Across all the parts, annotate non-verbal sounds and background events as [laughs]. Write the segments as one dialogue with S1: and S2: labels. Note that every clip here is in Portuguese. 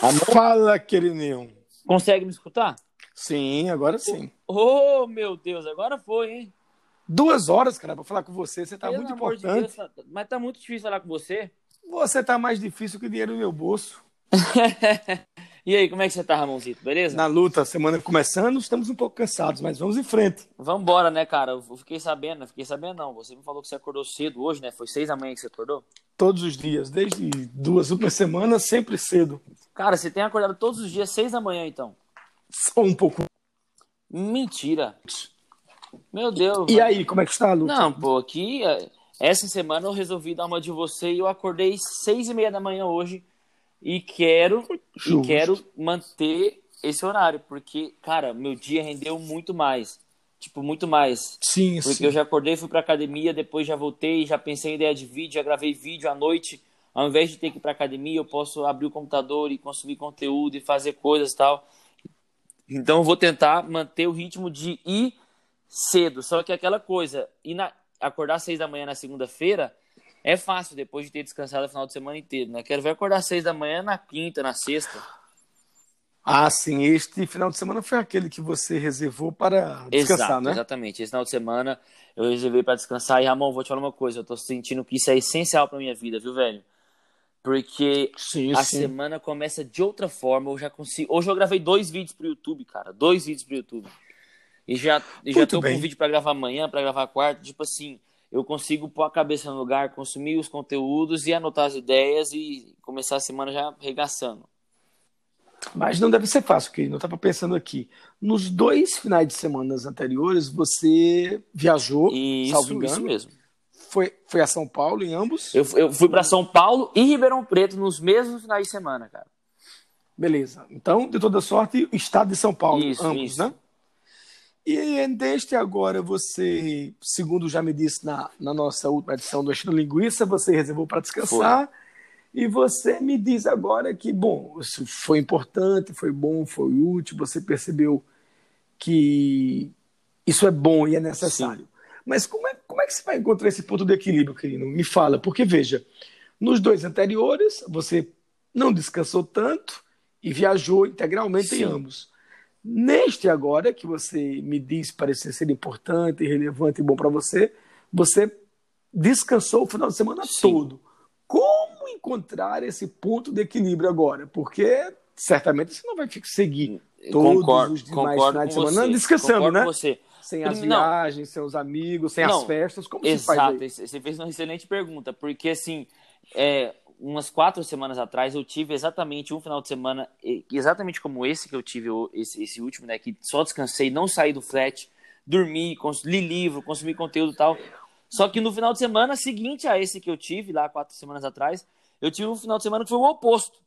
S1: Fala, queridinho.
S2: Consegue me escutar?
S1: Sim, agora sim.
S2: Oh, meu Deus, agora foi, hein?
S1: Duas horas, cara, pra falar com você. Você tá
S2: Pelo
S1: muito
S2: amor de
S1: importante.
S2: Deus, tá- mas tá muito difícil falar com você.
S1: Você tá mais difícil que dinheiro no meu bolso. [laughs]
S2: e aí, como é que você tá, Ramonzito? Beleza?
S1: Na luta, semana começando, estamos um pouco cansados, mas vamos em frente.
S2: Vambora, né, cara? Eu fiquei sabendo, não fiquei sabendo não. Você me falou que você acordou cedo hoje, né? Foi seis da manhã que você acordou?
S1: Todos os dias, desde duas últimas semanas, sempre cedo.
S2: Cara, você tem acordado todos os dias, seis da manhã, então.
S1: Só um pouco.
S2: Mentira. Meu Deus.
S1: E
S2: mano.
S1: aí, como é que está a luta?
S2: Não, pô, aqui, é, essa semana eu resolvi dar uma de você e eu acordei seis e meia da manhã hoje e quero, e quero manter esse horário, porque, cara, meu dia rendeu muito mais. Tipo, muito mais.
S1: Sim,
S2: Porque
S1: sim.
S2: eu já acordei, fui pra academia, depois já voltei, já pensei em ideia de vídeo, já gravei vídeo à noite. Ao invés de ter que ir pra academia, eu posso abrir o computador e consumir conteúdo e fazer coisas e tal. Então eu vou tentar manter o ritmo de ir cedo. Só que aquela coisa, ir na- acordar às seis da manhã na segunda-feira é fácil, depois de ter descansado o final de semana inteiro, né? Quero ver acordar às seis da manhã na quinta, na sexta.
S1: Ah, sim, este final de semana foi aquele que você reservou para descansar,
S2: Exato,
S1: né?
S2: exatamente. Esse final de semana eu reservei pra descansar. E, Ramon, vou te falar uma coisa. Eu tô sentindo que isso é essencial pra minha vida, viu, velho? Porque
S1: Sim,
S2: a
S1: sim.
S2: semana começa de outra forma. Eu já consigo. Hoje eu gravei dois vídeos pro YouTube, cara. Dois vídeos pro YouTube. E já, e já tô
S1: bem.
S2: com um vídeo pra gravar amanhã, pra gravar quarto. Tipo assim, eu consigo pôr a cabeça no lugar, consumir os conteúdos e anotar as ideias e começar a semana já regaçando.
S1: Mas não deve ser fácil, querido. Eu estava pensando aqui. Nos dois finais de semana anteriores, você viajou,
S2: E
S1: salvo
S2: isso,
S1: engano,
S2: isso mesmo.
S1: Foi, foi a São Paulo em ambos?
S2: Eu, eu fui pra São Paulo e Ribeirão Preto nos mesmos finais de semana, cara.
S1: Beleza. Então, de toda sorte, o estado de São Paulo,
S2: Isso,
S1: ambos,
S2: isso.
S1: né? E desde agora, você, segundo já me disse na, na nossa última edição do Estilo Linguiça, você reservou para descansar. E você me diz agora que, bom, isso foi importante, foi bom, foi útil, você percebeu que isso é bom e é necessário. Mas como é, como é que você vai encontrar esse ponto de equilíbrio, querido? Me fala, porque veja, nos dois anteriores, você não descansou tanto e viajou integralmente em
S2: Sim.
S1: ambos. Neste agora, que você me diz parecer ser importante, relevante e bom para você, você descansou o final de semana
S2: Sim.
S1: todo. Como encontrar esse ponto de equilíbrio agora? Porque certamente você não vai seguir todos
S2: concordo,
S1: os demais finais de semana
S2: você,
S1: descansando, né?
S2: você.
S1: Sem as
S2: não.
S1: viagens, sem os amigos, sem as
S2: Não,
S1: festas. Como se faz
S2: Exato, você fez uma excelente pergunta, porque assim, é, umas quatro semanas atrás eu tive exatamente um final de semana, exatamente como esse que eu tive, esse, esse último, né, que só descansei, não saí do flat, dormi, li livro, consumi conteúdo e tal. Só que no final de semana seguinte a esse que eu tive, lá quatro semanas atrás, eu tive um final de semana que foi o oposto,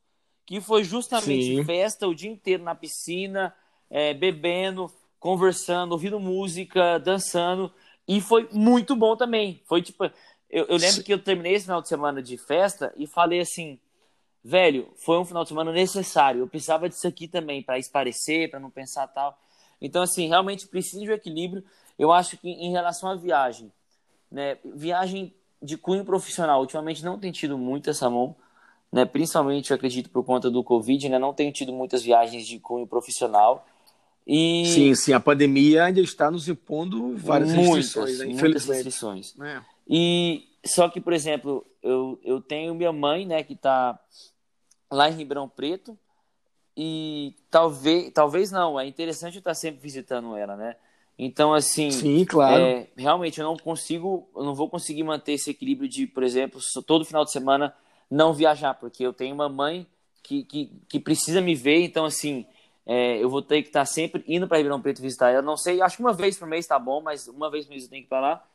S2: que foi justamente
S1: Sim.
S2: festa o dia inteiro na piscina, é, bebendo, conversando, ouvindo música, dançando. E foi muito bom também. Foi tipo. Eu, eu lembro
S1: Sim.
S2: que eu terminei esse final de semana de festa e falei assim: velho, foi um final de semana necessário. Eu precisava disso aqui também, para esparecer, para não pensar tal. Então, assim, realmente precisa de um equilíbrio. Eu acho que em relação à viagem, né? Viagem de cunho profissional, ultimamente não tem tido muito essa mão, né? Principalmente, eu acredito, por conta do Covid, né? Não tenho tido muitas viagens de cunho profissional. E
S1: Sim, sim, a pandemia ainda está nos impondo várias
S2: muitas,
S1: restrições, né?
S2: muitas
S1: infelizmente.
S2: restrições.
S1: É.
S2: E só que, por exemplo, eu, eu tenho minha mãe, né, que tá lá em Ribeirão Preto, e talvez, talvez não, é interessante eu estar sempre visitando ela, né? Então, assim,
S1: Sim, claro.
S2: é, realmente eu não consigo, eu não vou conseguir manter esse equilíbrio de, por exemplo, todo final de semana não viajar, porque eu tenho uma mãe que, que, que precisa me ver, então assim, é, eu vou ter que estar sempre indo para Ribeirão Preto visitar ela. Não sei, acho que uma vez por mês tá bom, mas uma vez por mês eu tenho que ir para lá.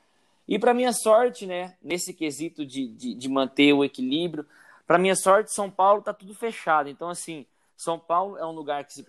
S2: E para minha sorte, né, nesse quesito de, de, de manter o equilíbrio, para minha sorte, São Paulo tá tudo fechado. Então, assim, São Paulo é um lugar que se,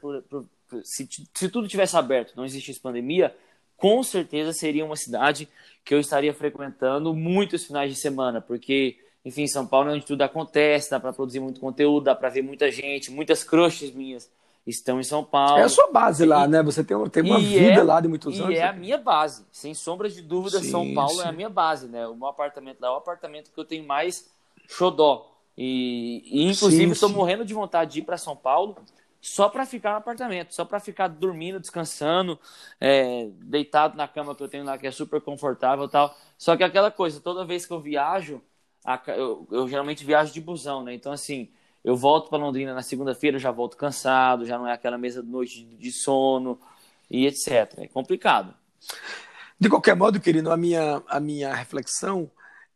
S2: se, se tudo tivesse aberto, não existisse pandemia, com certeza seria uma cidade que eu estaria frequentando muitos finais de semana, porque, enfim, São Paulo é onde tudo acontece, dá para produzir muito conteúdo, dá para ver muita gente, muitas crushes minhas estão em São Paulo.
S1: É a sua base lá,
S2: E-
S1: né? Você tem, uma- tem uma
S2: e
S1: vida
S2: é-
S1: lá de muitos
S2: E
S1: anos.
S2: é a
S1: né?
S2: minha base, sem sombra de dúvida,
S1: Sim,
S2: São Paulo é
S1: sim.
S2: a minha base, né? O meu apartamento lá é o apartamento que eu tenho mais xodó. E, e inclusive, estou morrendo de vontade de ir para São Paulo só para ficar no apartamento, só para ficar dormindo, descansando, é, deitado na cama que eu tenho lá, que é super confortável e tal. Só que aquela coisa, toda vez que eu viajo, eu, eu geralmente viajo de busão, né? Então, assim, eu volto para Londrina na segunda-feira, já volto cansado, já não é aquela mesa de noite de sono e etc. É complicado.
S1: De qualquer modo, querido, a minha, a minha reflexão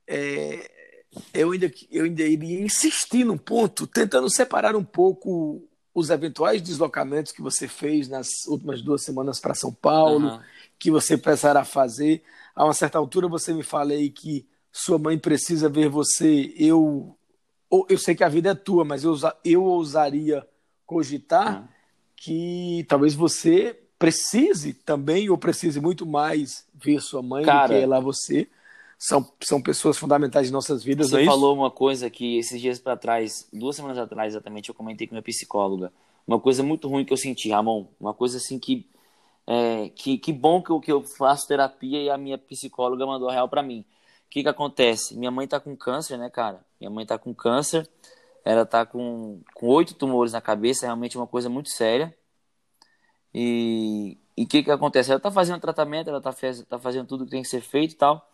S1: é, eu ainda, eu ainda iria insistir num ponto, tentando separar um pouco os eventuais deslocamentos que você fez nas últimas duas semanas para São Paulo, uhum. que você precisará fazer. A uma certa altura você me fala aí que sua mãe precisa ver você. Eu, eu sei que a vida é tua, mas eu, eu ousaria cogitar uhum. que talvez você precise também, ou precise muito mais ver sua mãe Cara, do que ela você são, são pessoas fundamentais em nossas vidas.
S2: Você é falou uma coisa que esses dias para trás, duas semanas atrás exatamente, eu comentei com minha psicóloga. Uma coisa muito ruim que eu senti, Ramon. Uma coisa assim que. É, que, que bom que eu, que eu faço terapia e a minha psicóloga mandou a real para mim. O que, que acontece? Minha mãe tá com câncer, né, cara? Minha mãe tá com câncer. Ela tá com oito tumores na cabeça, é realmente uma coisa muito séria. E o que, que acontece? Ela tá fazendo tratamento, ela tá, tá fazendo tudo que tem que ser feito e tal.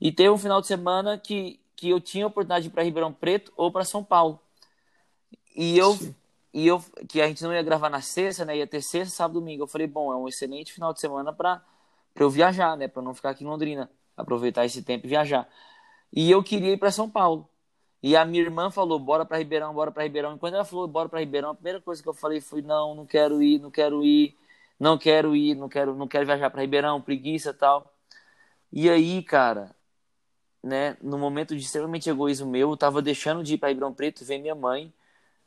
S2: E teve um final de semana que, que eu tinha a oportunidade de ir para Ribeirão Preto ou para São Paulo. E eu, e eu, que a gente não ia gravar na sexta, né? Ia ter sexta, sábado, domingo. Eu falei, bom, é um excelente final de semana para eu viajar, né? Para não ficar aqui em Londrina, aproveitar esse tempo e viajar. E eu queria ir para São Paulo. E a minha irmã falou, bora para Ribeirão, bora para Ribeirão. E quando ela falou, bora para Ribeirão, a primeira coisa que eu falei foi, não, não quero ir, não quero ir, não quero ir, não quero, não quero viajar para Ribeirão, preguiça tal. E aí, cara, né, no momento de extremamente egoísmo meu, eu tava deixando de ir para Ribeirão Preto ver minha mãe,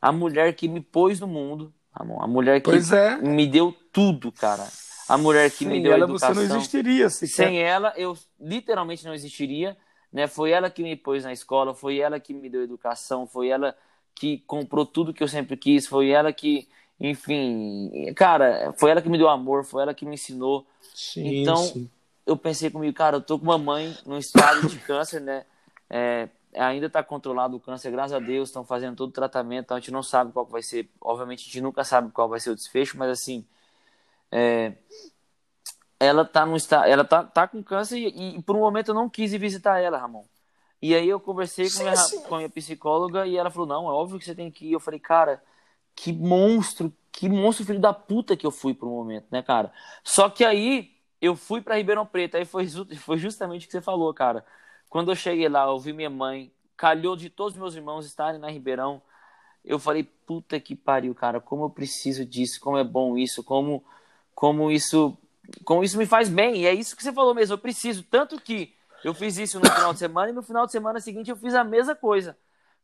S2: a mulher que me pôs no mundo, a mulher que é. me deu tudo, cara. A mulher que
S1: Sem
S2: me deu
S1: ela
S2: educação.
S1: você não existiria,
S2: sequer. Sem ela eu literalmente não existiria, né? Foi ela que me pôs na escola, foi ela que me deu educação, foi ela que comprou tudo que eu sempre quis, foi ela que, enfim, cara, foi ela que me deu amor, foi ela que me ensinou. Sim, então, sim eu pensei comigo, cara, eu tô com uma mãe no estado de câncer, né? É, ainda está controlado o câncer, graças a Deus, estão fazendo todo o tratamento, então a gente não sabe qual vai ser, obviamente a gente nunca sabe qual vai ser o desfecho, mas assim, é, ela tá no ela tá, tá com câncer e, e, por um momento eu não quis ir visitar ela, Ramon. E aí eu conversei com, minha, com a minha psicóloga e ela falou, não, é óbvio que você tem que ir. Eu falei, cara, que monstro, que monstro filho da puta que eu fui por um momento, né, cara? Só que aí eu fui para Ribeirão Preto, aí foi, foi justamente o que você falou, cara. Quando eu cheguei lá, eu vi minha mãe, calhou de todos os meus irmãos estarem na Ribeirão. Eu falei, puta que pariu, cara, como eu preciso disso, como é bom isso, como, como isso, como isso me faz bem. E é isso que você falou mesmo, eu preciso. Tanto que eu fiz isso no final de semana e no final de semana seguinte eu fiz a mesma coisa.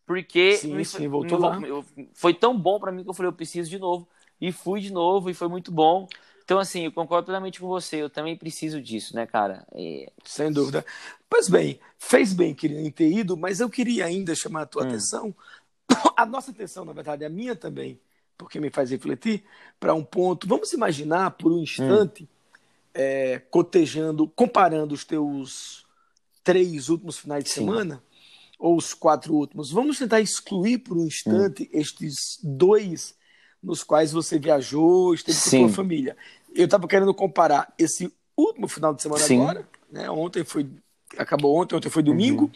S2: Porque
S1: sim, me, sim, voltou me, lá.
S2: foi tão bom para mim que eu falei, eu preciso de novo. E fui de novo e foi muito bom. Então, assim, eu concordo plenamente com você. Eu também preciso disso, né, cara?
S1: E... Sem dúvida. Pois bem, fez bem querer ter ido, mas eu queria ainda chamar a tua hum. atenção, [coughs] a nossa atenção, na verdade, a minha também, porque me faz refletir, para um ponto. Vamos imaginar por um instante, hum. é, cotejando, comparando os teus três últimos finais de Sim. semana, ou os quatro últimos. Vamos tentar excluir por um instante hum. estes dois nos quais você viajou, esteve Sim. com a sua família. Eu estava querendo comparar esse último final de semana Sim. agora, né? Ontem foi acabou ontem, ontem foi domingo, uhum.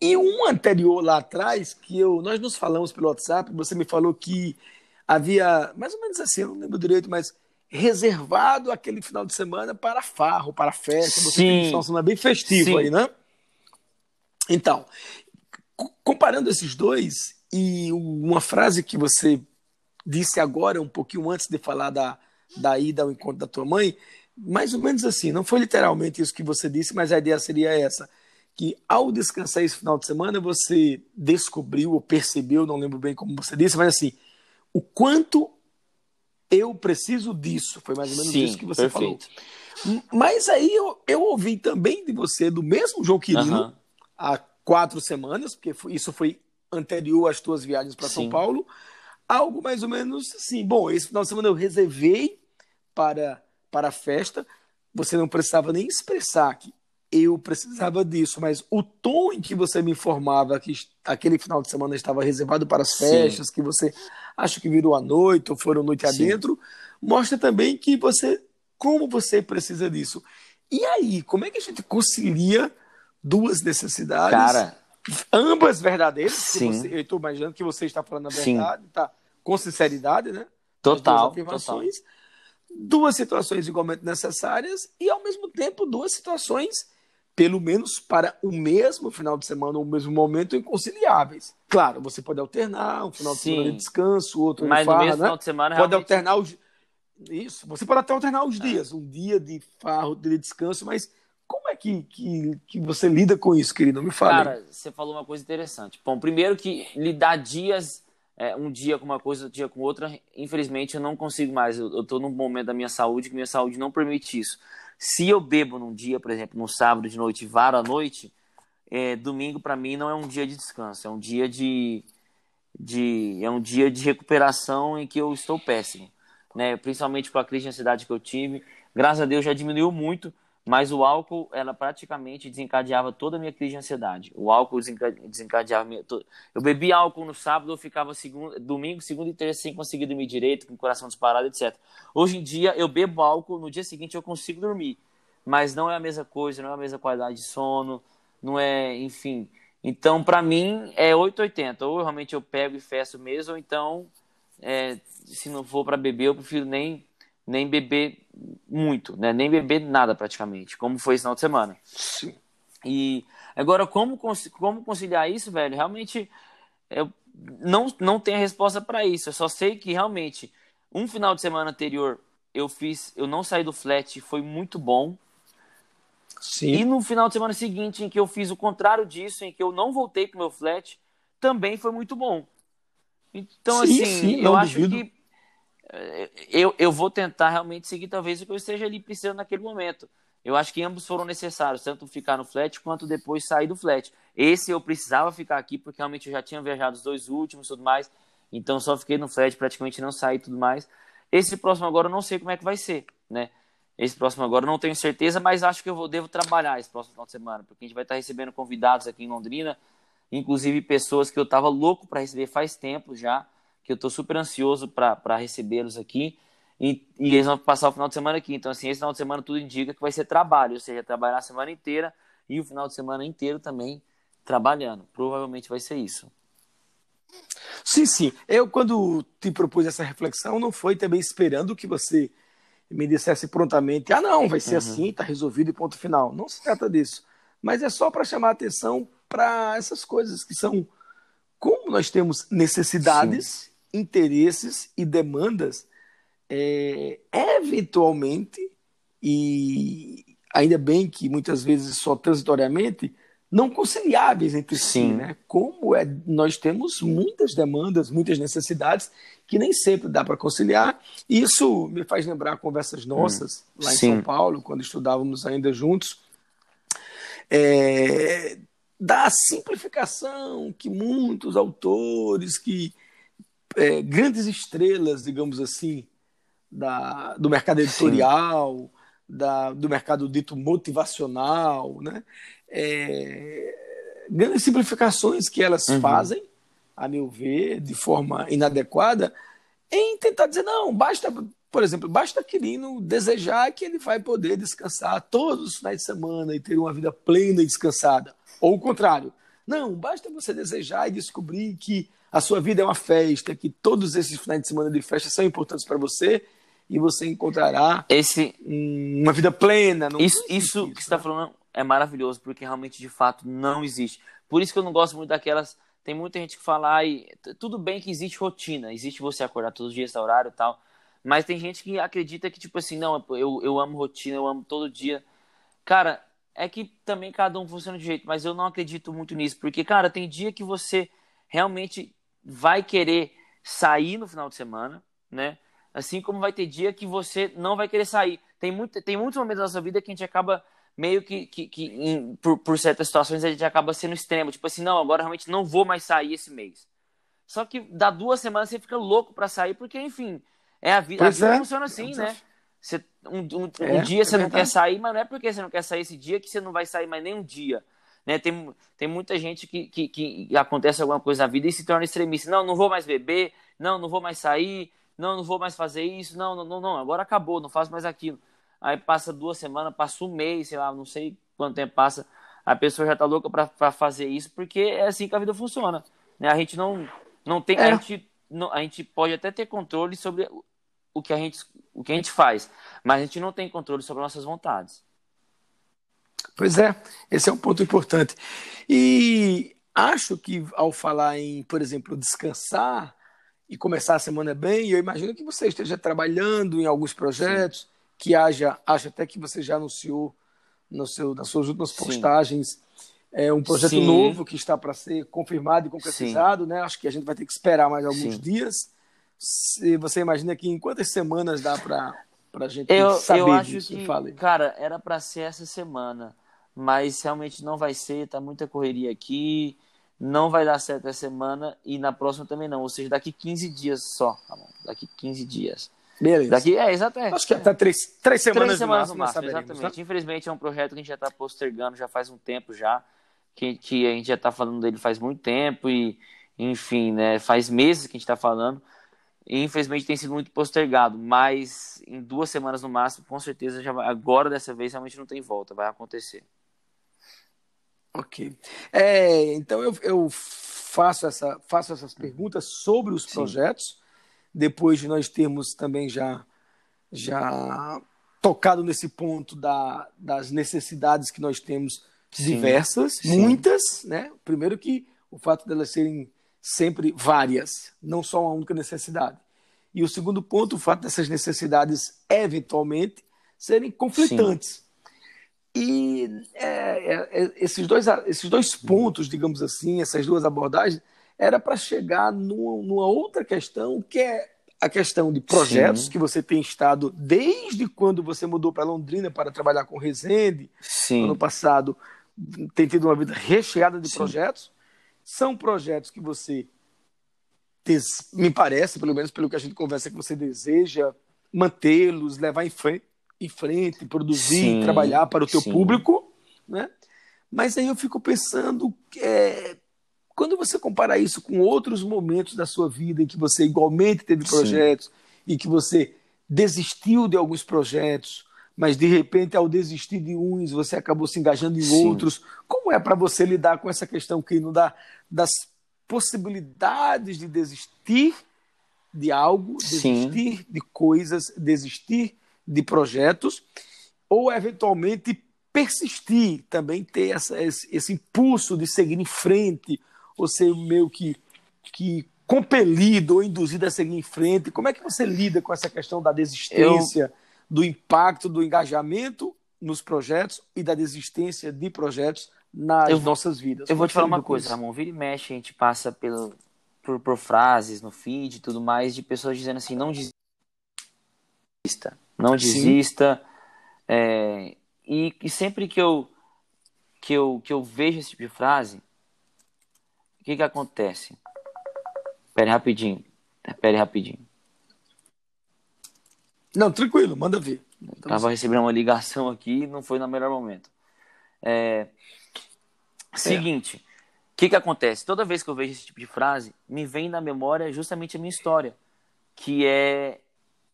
S1: e um anterior lá atrás que eu nós nos falamos pelo WhatsApp, você me falou que havia mais ou menos assim, eu não lembro direito, mas reservado aquele final de semana para farro, para festa, você Sim. tem um bem festivo Sim. aí, né? Então, comparando esses dois e uma frase que você disse agora, um pouquinho antes de falar da, da ida ao encontro da tua mãe, mais ou menos assim, não foi literalmente isso que você disse, mas a ideia seria essa, que ao descansar esse final de semana, você descobriu ou percebeu, não lembro bem como você disse, mas assim, o quanto eu preciso disso, foi mais ou menos Sim, isso que você perfeito. falou. Mas aí eu, eu ouvi também de você, do mesmo João Quirino, há quatro semanas, porque isso foi anterior às tuas viagens para São Paulo, algo mais ou menos assim. Bom, esse final de semana eu reservei para, para a festa. Você não precisava nem expressar que eu precisava disso, mas o tom em que você me informava que aquele final de semana estava reservado para as festas, Sim. que você acha que virou a noite ou foram noite Sim. adentro, mostra também que você, como você precisa disso. E aí, como é que a gente concilia duas necessidades? Cara, ambas verdadeiras. Sim. Você, eu estou imaginando que você está falando a verdade, Sim. tá? Com sinceridade, né?
S2: Total. afirmações. Total.
S1: Duas situações igualmente necessárias e, ao mesmo tempo, duas situações, pelo menos para o mesmo final de semana ou o mesmo momento, inconciliáveis. Claro, você pode alternar um final de semana de descanso, outro
S2: Mas
S1: farra,
S2: no mesmo
S1: né?
S2: final de semana,
S1: pode realmente... alternar os isso, você pode até alternar os é. dias, um dia de farro, um dia de descanso, mas como é que, que, que você lida com isso, querido? Me fala.
S2: Cara, você falou uma coisa interessante. Bom, primeiro que lidar dias, é, um dia com uma coisa, outro dia com outra, infelizmente eu não consigo mais. Eu, estou num momento da minha saúde que minha saúde não permite isso. Se eu bebo num dia, por exemplo, no sábado de noite varo à noite, é, domingo para mim não é um dia de descanso, é um dia de, de é um dia de recuperação em que eu estou péssimo, né? Principalmente com a crise de ansiedade que eu tive. Graças a Deus já diminuiu muito mas o álcool, ela praticamente desencadeava toda a minha crise de ansiedade. O álcool desencadeava minha... Eu bebi álcool no sábado, eu ficava domingo, segunda e terça sem conseguir dormir direito, com o coração disparado, etc. Hoje em dia, eu bebo álcool, no dia seguinte eu consigo dormir. Mas não é a mesma coisa, não é a mesma qualidade de sono, não é, enfim. Então, para mim, é 880. Ou realmente eu pego e fecho mesmo, ou então, é, se não for para beber, eu prefiro nem nem beber muito, né? Nem beber nada praticamente, como foi esse final de semana.
S1: Sim.
S2: E agora, como, como conciliar isso, velho? Realmente, eu não, não tenho a resposta para isso. Eu só sei que realmente, um final de semana anterior, eu fiz, eu não saí do flat, foi muito bom.
S1: Sim.
S2: E no final de semana seguinte, em que eu fiz o contrário disso, em que eu não voltei pro meu flat, também foi muito bom. Então, sim, assim, sim, eu acho duvido. que eu, eu vou tentar realmente seguir talvez o que eu esteja ali precisando naquele momento. Eu acho que ambos foram necessários, tanto ficar no flat quanto depois sair do flat. Esse eu precisava ficar aqui porque realmente eu já tinha viajado os dois últimos tudo mais, então só fiquei no flat, praticamente não saí tudo mais. Esse próximo agora eu não sei como é que vai ser, né? Esse próximo agora eu não tenho certeza, mas acho que eu vou, devo trabalhar esse próximo final de semana, porque a gente vai estar recebendo convidados aqui em Londrina, inclusive pessoas que eu estava louco para receber faz tempo já, que eu estou super ansioso para recebê-los aqui. E, e, eles vão passar o final de semana aqui. Então, assim, esse final de semana tudo indica que vai ser trabalho, ou seja, trabalhar a semana inteira e o final de semana inteiro também trabalhando. Provavelmente vai ser isso.
S1: Sim, sim. Eu, quando te propus essa reflexão, não foi também esperando que você me dissesse prontamente: ah, não, vai ser uhum. assim, está resolvido e ponto final. Não se trata disso. Mas é só para chamar a atenção para essas coisas que são. Como nós temos necessidades. Sim interesses e demandas é, eventualmente, e ainda bem que muitas vezes só transitoriamente, não conciliáveis entre Sim. si, né? Como é, nós temos muitas demandas, muitas necessidades que nem sempre dá para conciliar. Isso me faz lembrar conversas nossas hum. lá em Sim. São Paulo, quando estudávamos ainda juntos, é, da simplificação que muitos autores que é, grandes estrelas, digamos assim, da, do mercado editorial, da, do mercado dito motivacional, né? É, grandes simplificações que elas uhum. fazem, a meu ver, de forma inadequada, em tentar dizer, não, basta, por exemplo, basta Quirino desejar que ele vai poder descansar todos os finais de semana e ter uma vida plena e descansada. Ou o contrário. Não, basta você desejar e descobrir que a sua vida é uma festa, que todos esses finais de semana de festa são importantes para você e você encontrará
S2: esse
S1: uma vida plena.
S2: isso isso que você está falando é maravilhoso, porque realmente, de fato, não existe. Por isso que eu não gosto muito daquelas. Tem muita gente que fala, e tudo bem que existe rotina, existe você acordar todos os dias, esse horário e tal. Mas tem gente que acredita que, tipo assim, não, eu, eu amo rotina, eu amo todo dia. Cara, é que também cada um funciona de jeito, mas eu não acredito muito nisso, porque, cara, tem dia que você realmente vai querer sair no final de semana, né? Assim como vai ter dia que você não vai querer sair. Tem, muito, tem muitos momentos da nossa vida que a gente acaba meio que, que, que em, por, por certas situações, a gente acaba sendo extremo. Tipo assim, não, agora realmente não vou mais sair esse mês. Só que dá duas semanas você fica louco para sair, porque, enfim, é a vida. Pois a vida é. funciona assim, né? Você, um, um, é, um dia é você não quer sair, mas não é porque você não quer sair esse dia que você não vai sair mais nem um dia. Né? Tem, tem muita gente que, que, que acontece alguma coisa na vida e se torna extremista. Não, não vou mais beber, não, não vou mais sair, não, não vou mais fazer isso, não, não, não, agora acabou, não faço mais aquilo. Aí passa duas semanas, passa um mês, sei lá, não sei quanto tempo passa, a pessoa já tá louca para fazer isso, porque é assim que a vida funciona. Né? A gente não, não tem. É. A, gente, não, a gente pode até ter controle sobre o que, a gente, o que a gente faz, mas a gente não tem controle sobre nossas vontades.
S1: Pois é, esse é um ponto importante. E acho que ao falar em, por exemplo, descansar, e começar a semana bem. Eu imagino que você esteja trabalhando em alguns projetos, Sim. que haja, acho até que você já anunciou no seu, nas suas últimas postagens é um projeto Sim. novo que está para ser confirmado e concretizado, Sim. né? Acho que a gente vai ter que esperar mais alguns dias. Se você imagina que em quantas semanas dá para a gente
S2: eu,
S1: saber
S2: eu acho
S1: disso?
S2: Que, Fale. Cara, era para ser essa semana, mas realmente não vai ser. Tá muita correria aqui não vai dar certo essa semana e na próxima também não. Ou seja, daqui 15 dias só, tá bom? Daqui 15 dias.
S1: Beleza.
S2: Daqui, é, exatamente.
S1: Acho que até três, três semanas, três semanas no máximo,
S2: exatamente. Né? Infelizmente é um projeto que a gente já está postergando já faz um tempo já, que, que a gente já está falando dele faz muito tempo e, enfim, né, faz meses que a gente está falando. E, infelizmente tem sido muito postergado, mas em duas semanas no máximo, com certeza já vai, agora dessa vez realmente não tem volta, vai acontecer.
S1: Ok. É, então eu, eu faço, essa, faço essas perguntas sobre os Sim. projetos, depois de nós termos também já, já tocado nesse ponto da, das necessidades que nós temos diversas, Sim. muitas, né? Primeiro que o fato delas serem sempre várias, não só uma única necessidade. E o segundo ponto, o fato dessas necessidades eventualmente serem conflitantes. Sim. E é, é, é, esses, dois, esses dois pontos, digamos assim, essas duas abordagens, era para chegar numa, numa, outra questão, que é a questão de projetos Sim. que você tem estado desde quando você mudou para Londrina para trabalhar com Resende, Sim. ano passado, tem tido uma vida recheada de Sim. projetos. São projetos que você, me parece, pelo menos pelo que a gente conversa, que você deseja mantê-los, levar em frente em frente, produzir, sim, trabalhar para o teu sim. público, né? Mas aí eu fico pensando, é, quando você compara isso com outros momentos da sua vida em que você igualmente teve projetos sim. e que você desistiu de alguns projetos, mas de repente ao desistir de uns você acabou se engajando em outros, como é para você lidar com essa questão que não dá das possibilidades de desistir de algo, desistir de coisas, desistir de projetos, ou eventualmente persistir, também ter essa, esse, esse, impulso de seguir em frente, ou ser meio que, que compelido ou induzido a seguir em frente. Como é que você lida com essa questão da desistência, Eu... do impacto do engajamento nos projetos e da desistência de projetos nas Eu... nossas vidas?
S2: Eu vou te falar uma coisa, Ramon. Vira e mexe, a gente passa pelo, por, por frases no feed e tudo mais de pessoas dizendo assim, não desista não desista. É, e, e, sempre que eu, que, eu, que eu vejo esse tipo de frase, o que, que acontece? Pere rapidinho. Pere rapidinho.
S1: Não, tranquilo, manda ver.
S2: Estava recebendo uma ligação aqui e não foi no melhor momento. É. Seguinte, o que, que acontece? Toda vez que eu vejo esse tipo de frase, me vem na memória justamente a minha história, que é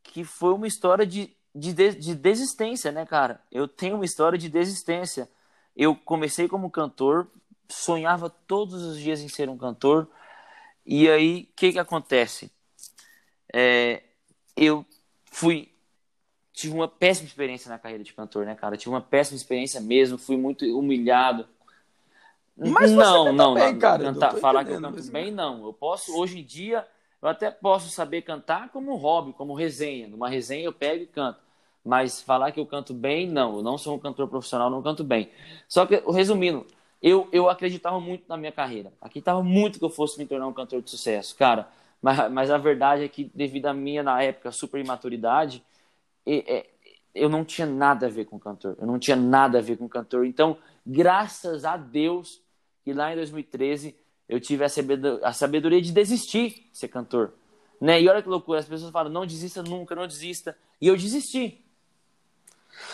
S2: que foi uma história de, de, de desistência, né, cara? Eu tenho uma história de desistência. Eu comecei como cantor, sonhava todos os dias em ser um cantor, e aí o que, que acontece? É, eu fui. Tive uma péssima experiência na carreira de cantor, né, cara? Tive uma péssima experiência mesmo, fui muito humilhado.
S1: Mas não, não, bem, não, cara.
S2: Cantar, falar que eu canto bem, não. Eu posso, hoje em dia, eu até posso saber cantar como hobby, como resenha. Numa resenha eu pego e canto. Mas falar que eu canto bem, não. Eu não sou um cantor profissional, não canto bem. Só que, resumindo, eu, eu acreditava muito na minha carreira. Acreditava muito que eu fosse me tornar um cantor de sucesso, cara. Mas, mas a verdade é que, devido à minha, na época, super imaturidade, eu não tinha nada a ver com cantor. Eu não tinha nada a ver com cantor. Então, graças a Deus, que lá em 2013 eu tive a sabedoria de desistir de ser cantor. Né? E olha que loucura, as pessoas falam, não desista nunca, não desista. E eu desisti.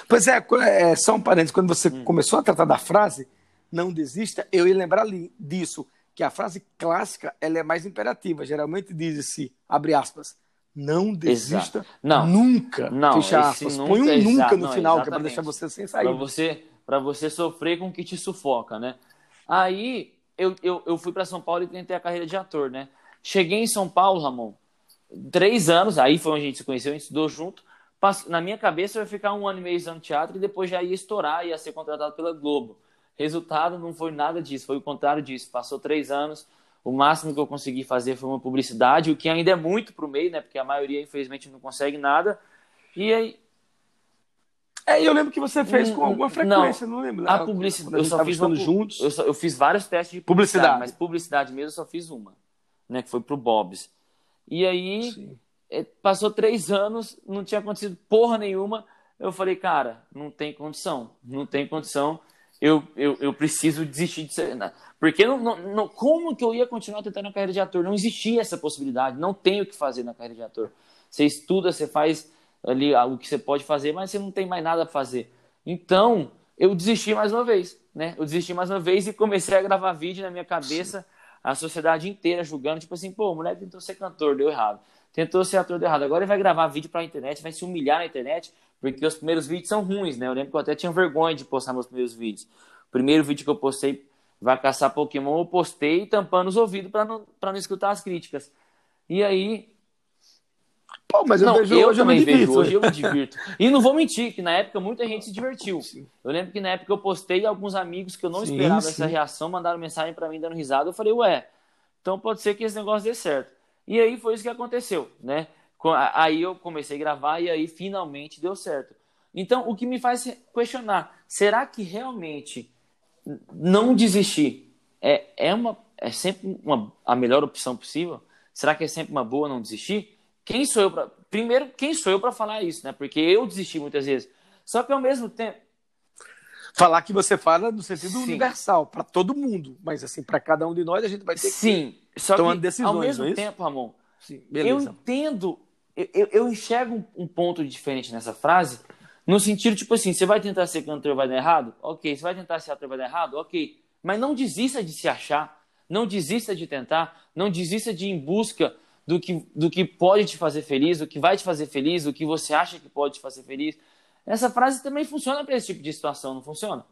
S1: Pois é, é só um parênteses, quando você hum. começou a tratar da frase, não desista, eu ia lembrar ali disso, que a frase clássica ela é mais imperativa. Geralmente diz-se, abre aspas, não desista não, nunca,
S2: não,
S1: fecha aspas. Nunca, Põe um nunca no não, final, que é para deixar você sem sair.
S2: Para você, você sofrer com o que te sufoca, né? Aí eu, eu, eu fui para São Paulo e tentei a carreira de ator, né? Cheguei em São Paulo, Ramon, três anos, aí foi onde a gente se conheceu, a gente estudou junto. Na minha cabeça eu ia ficar um ano e meio estudando teatro e depois já ia estourar, ia ser contratado pela Globo. Resultado não foi nada disso, foi o contrário disso. Passou três anos, o máximo que eu consegui fazer foi uma publicidade, o que ainda é muito para o meio, né? Porque a maioria, infelizmente, não consegue nada. E aí.
S1: É, eu lembro que você fez com alguma frequência, não, não lembro.
S2: A publicidade, eu só fiz uma,
S1: juntos.
S2: Eu, só, eu, fiz vários testes de publicidade, publicidade, mas publicidade mesmo eu só fiz uma, né? Que foi pro Bob's. E aí é, passou três anos, não tinha acontecido porra nenhuma. Eu falei, cara, não tem condição, não tem condição eu, eu, eu preciso desistir de ser. Né? Porque não, não, como que eu ia continuar tentando a carreira de ator? Não existia essa possibilidade, não tem o que fazer na carreira de ator. Você estuda, você faz ali o que você pode fazer, mas você não tem mais nada a fazer. Então, eu desisti mais uma vez, né? Eu desisti mais uma vez e comecei a gravar vídeo na minha cabeça, a sociedade inteira julgando, tipo assim, pô, o moleque tentou ser cantor, deu errado. Tentou ser ator, deu errado. Agora ele vai gravar vídeo pra internet, vai se humilhar na internet, porque os primeiros vídeos são ruins, né? Eu lembro que eu até tinha vergonha de postar meus primeiros vídeos. O primeiro vídeo que eu postei, vai caçar Pokémon, eu postei tampando os ouvidos para não, pra não escutar as críticas. E aí.
S1: Pô, mas eu, não, vejo, eu
S2: hoje também
S1: eu
S2: vejo, hoje eu me divirto. [laughs] E não vou mentir, que na época muita gente se divertiu. Sim. Eu lembro que na época eu postei alguns amigos que eu não sim, esperava sim. essa reação, mandaram mensagem para mim dando risada. Eu falei, ué, então pode ser que esse negócio dê certo. E aí foi isso que aconteceu, né? Aí eu comecei a gravar e aí finalmente deu certo. Então, o que me faz questionar, será que realmente não desistir é, é, uma, é sempre uma, a melhor opção possível? Será que é sempre uma boa não desistir? Quem sou eu para primeiro quem sou eu para falar isso, né? Porque eu desisti muitas vezes. Só que ao mesmo tempo
S1: falar que você fala no sentido Sim. universal para todo mundo, mas assim para cada um de nós a gente vai ter
S2: Sim.
S1: que
S2: Só tomando que, decisões. Ao mesmo é tempo, Ramon, Sim, eu entendo eu, eu enxergo um, ponto diferente nessa frase, no sentido, tipo assim, você vai tentar ser cantor vai dar errado? Ok. Você vai tentar ser ator vai dar errado? Ok. Mas não desista de se achar, não desista de tentar, não desista de ir em busca do que, do que pode te fazer feliz, do que vai te fazer feliz, do que você acha que pode te fazer feliz. Essa frase também funciona para esse tipo de situação, não funciona?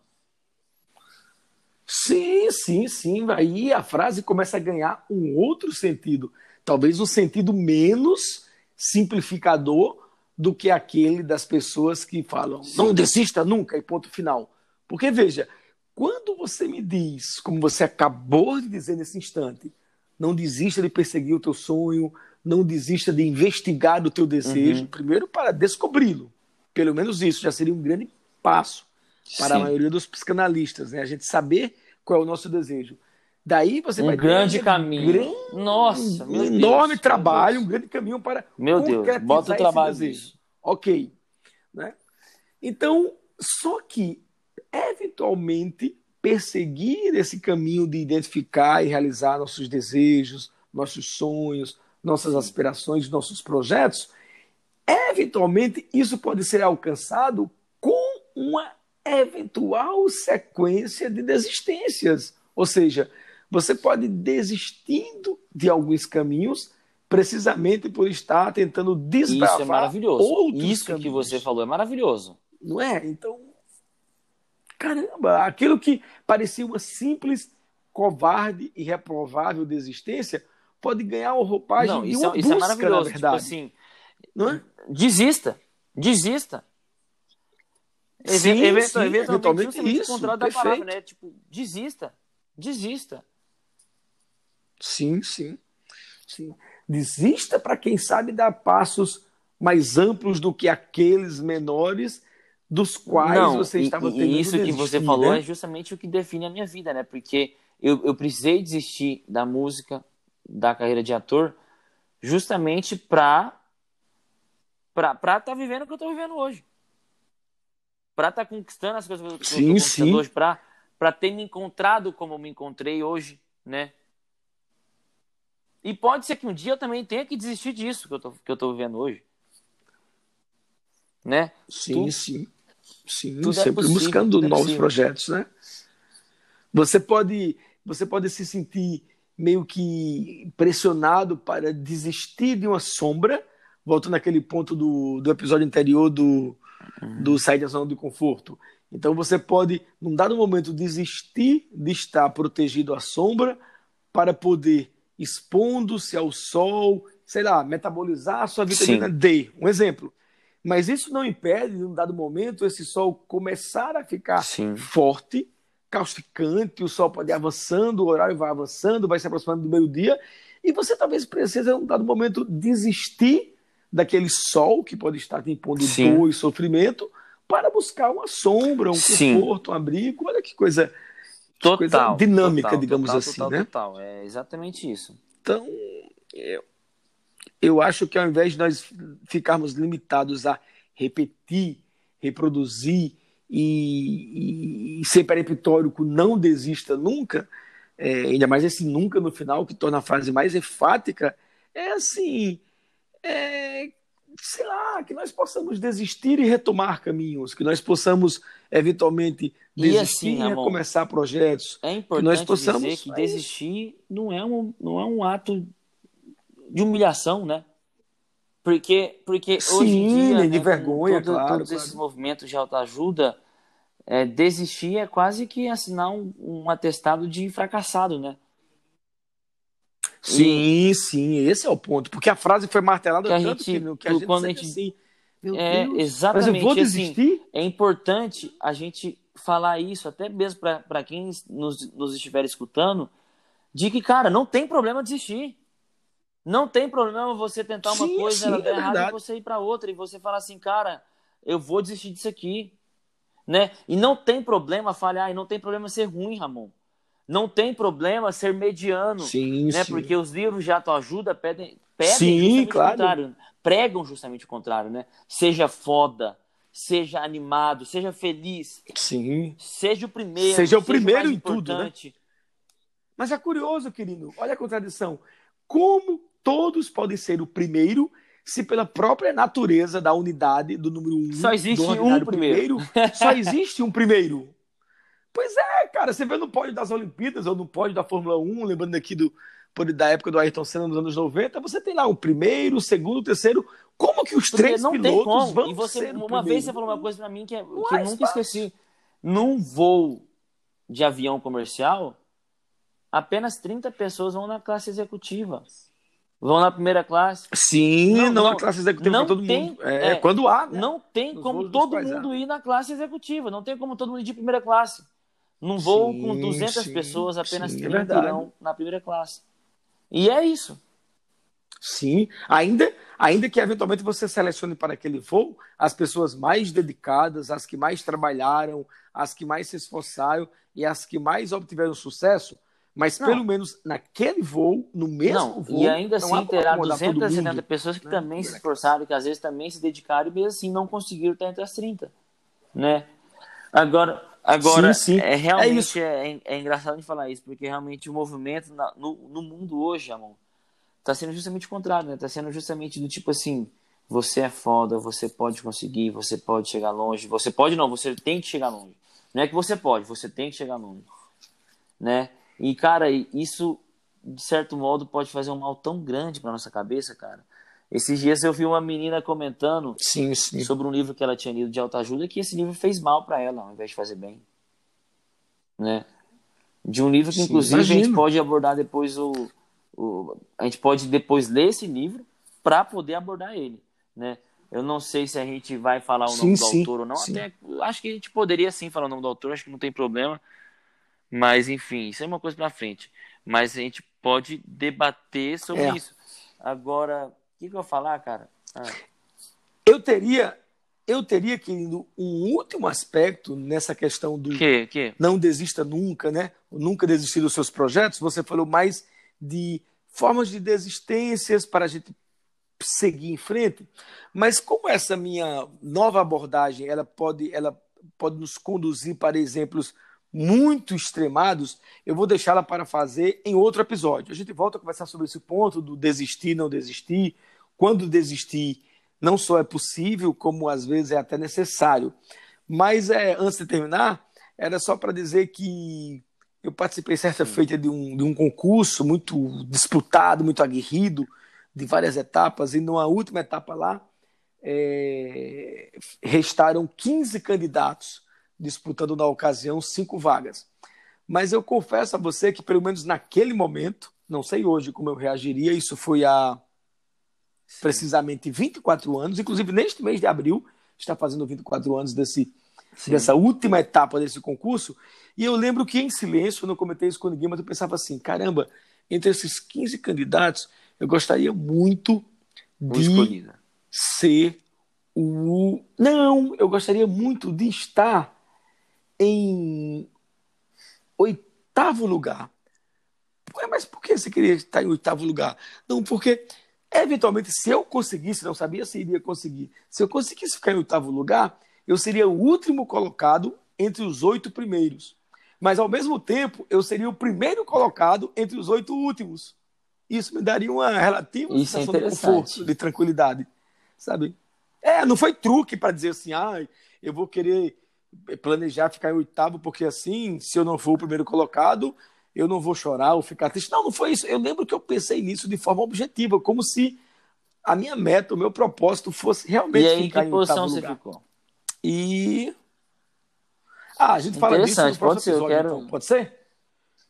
S1: Sim, sim, sim. Aí a frase começa a ganhar um outro sentido. Talvez um sentido menos simplificador do que aquele das pessoas que falam não desista nunca e ponto final. Porque veja, quando você me diz, como você acabou de dizer nesse instante, não desista de perseguir o teu sonho, não desista de investigar o teu desejo, uhum. primeiro para descobri-lo. Pelo menos isso já seria um grande passo para Sim. a maioria dos psicanalistas, né? A gente saber qual é o nosso desejo. Daí você
S2: um
S1: vai
S2: grande caminho. Grande,
S1: Nossa, um enorme Deus, trabalho, um grande caminho para
S2: meu Deus, bota o trabalho desejo.
S1: Ok, né? Então, só que eventualmente perseguir esse caminho de identificar e realizar nossos desejos, nossos sonhos, nossas aspirações, nossos projetos, eventualmente isso pode ser alcançado com uma eventual sequência de desistências. Ou seja, você pode desistindo de alguns caminhos precisamente por estar tentando desbravar
S2: Isso é maravilhoso.
S1: outros
S2: Isso
S1: caminhos.
S2: que você falou é maravilhoso.
S1: Não é? Então, caramba, aquilo que parecia uma simples, covarde e reprovável desistência pode ganhar uma roupagem
S2: não,
S1: de
S2: isso,
S1: uma
S2: é, isso
S1: busca,
S2: é maravilhoso.
S1: na verdade.
S2: Tipo assim,
S1: não é?
S2: desista, desista.
S1: Sim,
S2: Event,
S1: sim,
S2: eventualmente
S1: isso,
S2: o da palavra, né? Tipo, desista, desista.
S1: Sim, sim. sim. Desista para quem sabe dar passos mais amplos do que aqueles menores dos quais
S2: Não,
S1: você estava tendo
S2: E isso
S1: desistir,
S2: que você falou
S1: né?
S2: é justamente o que define a minha vida, né? Porque eu, eu precisei desistir da música, da carreira de ator, justamente para para estar tá vivendo o que eu estou vivendo hoje. Para estar tá conquistando as coisas que eu estou conquistando sim. hoje, para ter me encontrado como eu me encontrei hoje, né? E pode ser que um dia eu também tenha que desistir disso que eu tô, que eu tô vivendo hoje. Né?
S1: Sim, tu, sim. Sim, Tudo é sempre é buscando é novos possível. projetos, né? Você pode, você pode se sentir meio que pressionado para desistir de uma sombra, voltando naquele ponto do, do episódio anterior do, do sair da zona de conforto. Então você pode, num dado momento, desistir de estar protegido à sombra para poder, expondo-se ao sol, sei lá, metabolizar a sua vitamina Sim. D. Um exemplo. Mas isso não impede, num dado momento, esse sol começar a ficar Sim. forte, causticante, o sol pode ir avançando, o horário vai avançando, vai se aproximando do meio-dia, e você talvez precise, num dado momento, desistir daquele sol que pode estar te impondo Sim. dor e sofrimento para buscar uma sombra, um Sim. conforto, um abrigo. Olha que coisa,
S2: total,
S1: coisa dinâmica,
S2: total,
S1: digamos
S2: total,
S1: assim,
S2: total,
S1: né?
S2: Total, é exatamente isso.
S1: Então, eu, eu acho que ao invés de nós ficarmos limitados a repetir, reproduzir e, e, e ser peremptório não desista nunca, é, ainda mais esse nunca no final, que torna a frase mais enfática, é assim, é, sei lá, que nós possamos desistir e retomar caminhos, que nós possamos eventualmente desistir e, assim, e recomeçar projetos.
S2: É importante que nós possamos, dizer que desistir não é um, não é um ato de humilhação, né? Porque, porque
S1: Sim,
S2: hoje em dia,
S1: de
S2: né,
S1: vergonha,
S2: todo,
S1: claro,
S2: todos
S1: claro.
S2: esses movimentos de autoajuda, é, desistir é quase que assinar um, um atestado de fracassado, né?
S1: Sim, e... sim, esse é o ponto. Porque a frase foi martelada
S2: que
S1: tanto
S2: gente,
S1: que, que a gente
S2: quando a gente
S1: assim,
S2: é, exatamente.
S1: Mas eu vou desistir?
S2: Assim, é importante a gente falar isso, até mesmo para quem nos, nos estiver escutando, de que, cara, não tem problema desistir. Não tem problema você tentar uma
S1: sim,
S2: coisa,
S1: sim,
S2: ela
S1: é
S2: der errado e você ir para outra. E você falar assim, cara, eu vou desistir disso aqui. Né? E não tem problema falhar, e não tem problema ser ruim, Ramon. Não tem problema ser mediano.
S1: Sim,
S2: né?
S1: sim.
S2: Porque os livros de autoajuda pedem, pedem
S1: Sim,
S2: justamente
S1: claro.
S2: o contrário. Pregam justamente o contrário, né? Seja foda, seja animado, seja feliz,
S1: Sim.
S2: seja o primeiro.
S1: Seja o primeiro
S2: mais
S1: em tudo, né?
S2: importante.
S1: Mas é curioso, querido. Olha a contradição. Como todos podem ser o primeiro se pela própria natureza da unidade, do número um,
S2: Só existe um
S1: ordinário
S2: primeiro.
S1: só existe um primeiro. [laughs] Pois é, cara, você vê no pódio das Olimpíadas ou no pódio da Fórmula 1, lembrando aqui do, da época do Ayrton Senna nos anos 90, você tem lá o primeiro, o segundo, o terceiro. Como que os
S2: Porque
S1: três
S2: não tem
S1: pilotos
S2: como.
S1: vão
S2: E você,
S1: ser
S2: uma
S1: primeiro?
S2: vez você falou uma coisa pra mim que, é- que eu nunca esqueci. Num voo de avião comercial, apenas 30 pessoas vão na classe executiva. Vão na primeira classe.
S1: Sim,
S2: Não,
S1: não,
S2: não,
S1: a classe executiva
S2: não
S1: para todo
S2: tem-
S1: mundo. É,
S2: é,
S1: quando há, né?
S2: Não tem
S1: Nos
S2: como todo mundo ir na classe executiva. Não tem como todo mundo ir de primeira classe. Num voo
S1: Sim,
S2: com 200
S1: sim,
S2: pessoas, apenas
S1: sim, é
S2: 30
S1: verdade.
S2: irão na primeira classe. E é isso.
S1: Sim, ainda, ainda que eventualmente você selecione para aquele voo as pessoas mais dedicadas, as que mais trabalharam, as que mais se esforçaram e as que mais obtiveram sucesso, mas
S2: Não.
S1: pelo menos naquele voo, no mesmo
S2: Não,
S1: voo,
S2: e ainda
S1: não há
S2: assim terá
S1: acomodar todo
S2: 270
S1: mundo.
S2: pessoas que
S1: né?
S2: também se esforçaram, que às vezes também se dedicaram e mesmo assim não conseguiram estar entre as 30, né? Agora, agora
S1: Sim, sim.
S2: é
S1: É
S2: realmente
S1: isso.
S2: é, é engraçado de falar isso, porque realmente o movimento na- no, no mundo hoje, amor, tá sendo justamente o contrário, né? Tá sendo justamente do tipo assim, você é foda, você pode conseguir, você pode chegar longe, você pode não, você tem que chegar longe. Não é que você pode, você tem que chegar longe, né? E cara, isso de certo modo pode fazer um mal tão grande para nossa cabeça, cara. Esses dias eu vi uma menina comentando
S1: Sim, sim.
S2: sobre um livro que ela tinha lido de autoajuda que esse livro fez mal para ela, ao invés de fazer bem. Né? De um livro que,
S1: Sim,
S2: inclusive, a gente
S1: imagino.
S2: pode abordar depois o, o. A gente pode depois ler esse livro para poder abordar ele. Né? Eu não sei se a gente vai falar o nome do autor ou não. Até, acho que a gente poderia sim falar o nome do autor, acho que não tem problema. Mas, enfim, isso é uma coisa para frente. Mas a gente pode debater sobre
S1: É.
S2: isso. Agora, que, que eu vou falar, cara? Ah,
S1: Eu teria, eu teria, querido, um último aspecto nessa questão do
S2: que, que?
S1: não desista nunca, né? Nunca desistir dos seus projetos. Você falou mais de formas de desistências para a gente seguir em frente. Mas como essa minha nova abordagem, ela pode, ela pode nos conduzir para exemplos muito extremados, eu vou deixá-la para fazer em outro episódio. A gente volta a conversar sobre esse ponto do desistir, não desistir, quando desistir não só é possível, como às vezes é até necessário. Mas é, antes de terminar, era só para dizer que eu participei certa feita de um, de um concurso muito disputado, muito aguerrido, de várias etapas, e numa última etapa lá, é, restaram 15 candidatos disputando na ocasião cinco vagas. Mas eu confesso a você que, pelo menos naquele momento, não sei hoje como eu reagiria, isso foi há Sim. precisamente 24 anos, inclusive neste mês de abril, está fazendo 24 anos desse, dessa última etapa desse concurso, e eu lembro que em silêncio, eu não comentei isso com ninguém, mas eu pensava assim, caramba, entre esses 15 candidatos, eu gostaria muito de ser o... Não, eu gostaria muito de estar em oitavo lugar. Mas por que você queria estar em oitavo lugar? Não, porque eventualmente, se eu conseguisse, não sabia se iria conseguir, se eu conseguisse ficar em oitavo lugar, eu seria o último colocado entre os oito primeiros. Mas, ao mesmo tempo, eu seria o primeiro colocado entre os oito últimos. Isso me daria uma relativa
S2: Isso é sensação
S1: é de conforto, de tranquilidade. Sabe? É, não foi truque para dizer assim, ah, eu vou querer planejar ficar em oitavo, porque assim, se eu não for o primeiro colocado, eu não vou chorar ou ficar triste. Não, não foi isso. Eu lembro que eu pensei nisso de forma objetiva, como se a minha meta, o meu propósito fosse realmente
S2: e aí,
S1: ficar
S2: em que posição você ficou?
S1: E ah, a gente fala disso no próximo pode ser, episódio, quero... então. Pode ser?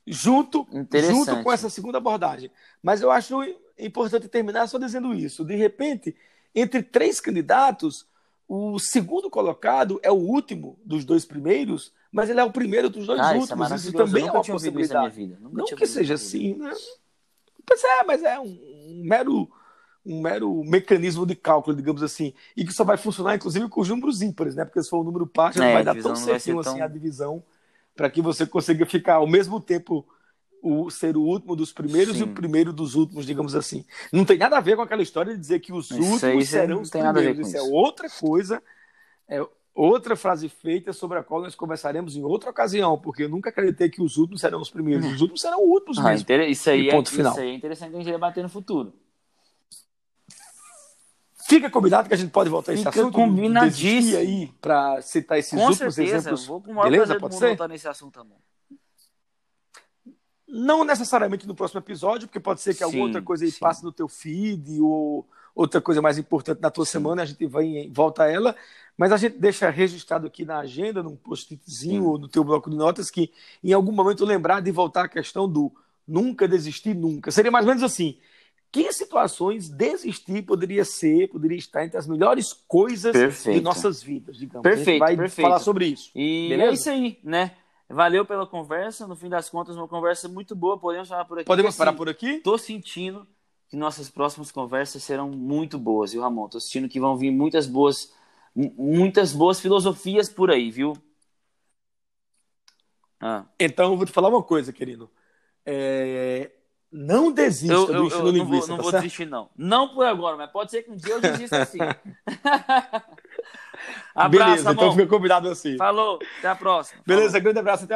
S1: Junto, junto com essa segunda abordagem. Mas eu acho importante terminar só dizendo isso. De repente, entre três candidatos, o segundo colocado é o último dos dois primeiros, mas ele é o primeiro dos dois
S2: ah,
S1: últimos.
S2: Isso,
S1: é também
S2: é
S1: uma possibilidade. Não que seja assim, né? Pois é, mas é um, um, mero um mero mecanismo de cálculo, digamos assim, e que só vai funcionar, inclusive, com os números ímpares, né? Porque se for um número par, já é, não vai dar tão certinho assim tão... a divisão para que você consiga ficar ao mesmo tempo o ser o último dos primeiros Sim. e o primeiro dos últimos, digamos assim. Não tem nada a ver com aquela história de dizer que os isso últimos serão os primeiros. Isso, isso, é outra coisa, é outra frase feita sobre a qual nós conversaremos em outra ocasião, porque eu nunca acreditei que os últimos serão os primeiros. Os últimos serão os últimos ah, mesmo.
S2: Isso aí, ponto é, final. isso aí é interessante a gente debater no futuro.
S1: Fica combinado que a gente pode voltar a esse assunto.
S2: combinadíssimo
S1: aí para citar esses
S2: Com
S1: últimos
S2: certeza.
S1: exemplos.
S2: Vou com o maior Beleza? Pode ser? voltar nesse assunto também.
S1: Não necessariamente no próximo episódio, porque pode ser que sim, alguma outra coisa aí sim. passe no teu feed ou outra coisa mais importante na tua sim. semana, a gente vai volta a ela, mas a gente deixa registrado aqui na agenda, num post-itzinho ou no teu bloco de notas, que em algum momento lembrar de voltar à questão do nunca desistir nunca. Seria mais ou menos assim, que situações desistir poderia ser, poderia estar entre as melhores coisas perfeito. de nossas vidas, digamos.
S2: Perfeito, a gente
S1: vai
S2: perfeito.
S1: falar sobre isso.
S2: E Beleza? é isso aí, né? Valeu pela conversa. No fim das contas, uma conversa muito boa. Podemos parar por aqui.
S1: Podemos parar por aqui?
S2: Tô sentindo que nossas próximas conversas serão muito boas, viu, Ramon? Tô sentindo que vão vir muitas boas, muitas boas filosofias por aí, viu?
S1: Ah. Então, eu vou te falar uma coisa, querido. É... Não desista eu, eu, do estilo eu
S2: não Vou, não
S1: tá
S2: vou desistir, não. Não por agora, mas pode ser que um dia eu desista assim. [laughs] Abraço,
S1: Beleza, então fica combinado assim.
S2: Falou, até a próxima.
S1: Beleza,
S2: Falou.
S1: grande abraço, até a